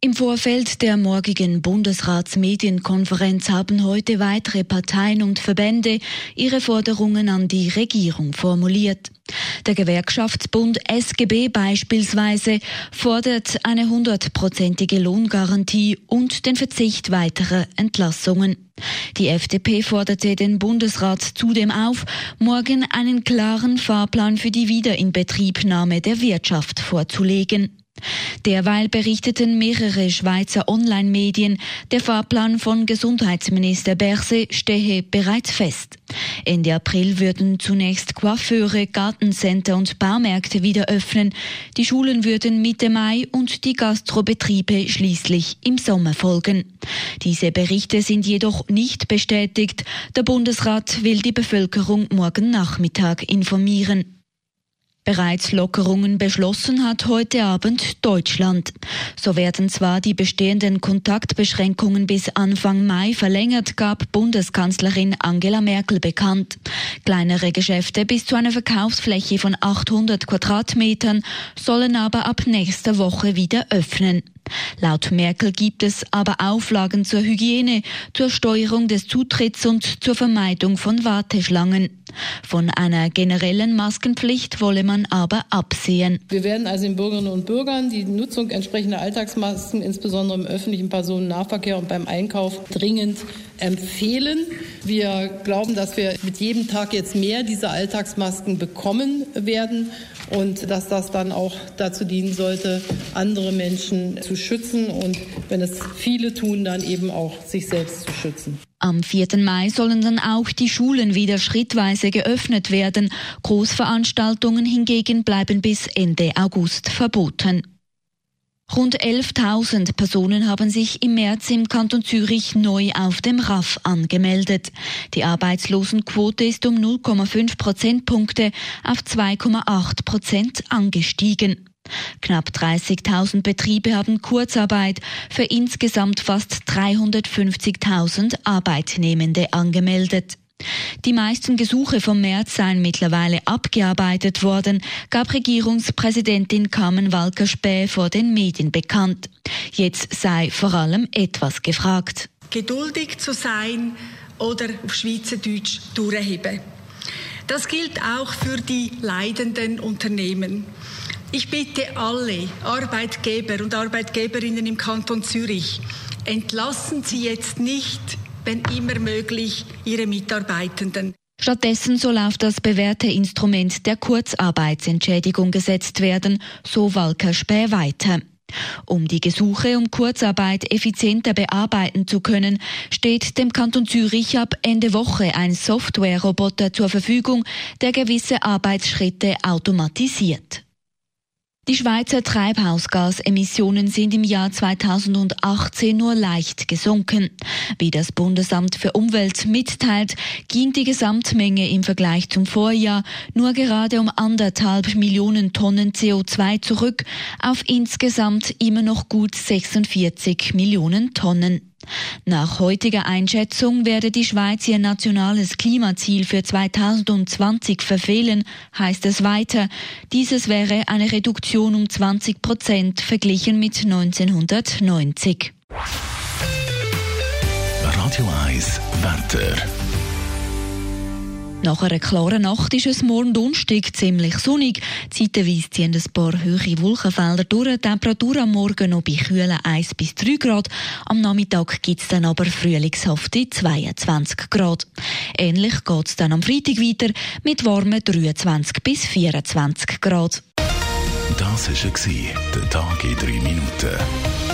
Im Vorfeld der morgigen Bundesratsmedienkonferenz haben heute weitere Parteien und Verbände ihre Forderungen an die Regierung formuliert. Der Gewerkschaftsbund SGB beispielsweise fordert eine hundertprozentige Lohngarantie und den Verzicht weiterer Entlassungen. Die FDP forderte den Bundesrat zudem auf, morgen einen klaren Fahrplan für die Wiederinbetriebnahme der Wirtschaft vorzulegen. Derweil berichteten mehrere Schweizer Online-Medien, der Fahrplan von Gesundheitsminister Berse stehe bereits fest. Ende April würden zunächst Coiffeure, Gartencenter und Baumärkte wieder öffnen. Die Schulen würden Mitte Mai und die Gastrobetriebe schließlich im Sommer folgen. Diese Berichte sind jedoch nicht bestätigt. Der Bundesrat will die Bevölkerung morgen Nachmittag informieren. Bereits Lockerungen beschlossen hat heute Abend Deutschland. So werden zwar die bestehenden Kontaktbeschränkungen bis Anfang Mai verlängert, gab Bundeskanzlerin Angela Merkel bekannt. Kleinere Geschäfte bis zu einer Verkaufsfläche von 800 Quadratmetern sollen aber ab nächster Woche wieder öffnen. Laut Merkel gibt es aber Auflagen zur Hygiene, zur Steuerung des Zutritts und zur Vermeidung von Warteschlangen. Von einer generellen Maskenpflicht wolle man aber absehen. Wir werden also den Bürgerinnen und Bürgern die Nutzung entsprechender Alltagsmasken, insbesondere im öffentlichen Personennahverkehr und beim Einkauf, dringend empfehlen. Wir glauben, dass wir mit jedem Tag jetzt mehr dieser Alltagsmasken bekommen werden und dass das dann auch dazu dienen sollte, andere Menschen zu schützen und wenn es viele tun, dann eben auch sich selbst zu schützen. Am 4. Mai sollen dann auch die Schulen wieder schrittweise geöffnet werden. Großveranstaltungen hingegen bleiben bis Ende August verboten. Rund 11.000 Personen haben sich im März im Kanton Zürich neu auf dem RAF angemeldet. Die Arbeitslosenquote ist um 0,5 Prozentpunkte auf 2,8 Prozent angestiegen. Knapp 30.000 Betriebe haben Kurzarbeit für insgesamt fast 350.000 Arbeitnehmende angemeldet. Die meisten Gesuche vom März seien mittlerweile abgearbeitet worden, gab Regierungspräsidentin Carmen Walker-Späh vor den Medien bekannt. Jetzt sei vor allem etwas gefragt. Geduldig zu sein oder auf Schweizerdeutsch durchheben. Das gilt auch für die leidenden Unternehmen. Ich bitte alle Arbeitgeber und Arbeitgeberinnen im Kanton Zürich, entlassen Sie jetzt nicht, wenn immer möglich, Ihre Mitarbeitenden. Stattdessen soll auf das bewährte Instrument der Kurzarbeitsentschädigung gesetzt werden, so Walker Späh weiter. Um die Gesuche um Kurzarbeit effizienter bearbeiten zu können, steht dem Kanton Zürich ab Ende Woche ein Softwareroboter zur Verfügung, der gewisse Arbeitsschritte automatisiert. Die Schweizer Treibhausgasemissionen sind im Jahr 2018 nur leicht gesunken. Wie das Bundesamt für Umwelt mitteilt, ging die Gesamtmenge im Vergleich zum Vorjahr nur gerade um anderthalb Millionen Tonnen CO2 zurück auf insgesamt immer noch gut 46 Millionen Tonnen. Nach heutiger Einschätzung werde die Schweiz ihr nationales Klimaziel für 2020 verfehlen, heißt es weiter. Dieses wäre eine Reduktion um 20 Prozent verglichen mit 1990. Radio 1 Wetter. Nach einer klaren Nacht ist es morgen Donnerstag ziemlich sonnig. Zeitenweise ziehen ein paar hohe Wolkenfelder durch. Temperatur am Morgen noch bei kühlen 1 bis 3 Grad. Am Nachmittag gibt es dann aber frühlingshafte 22 Grad. Ähnlich geht es dann am Freitag weiter mit warmen 23 bis 24 Grad. Das war der Tag in 3 Minuten.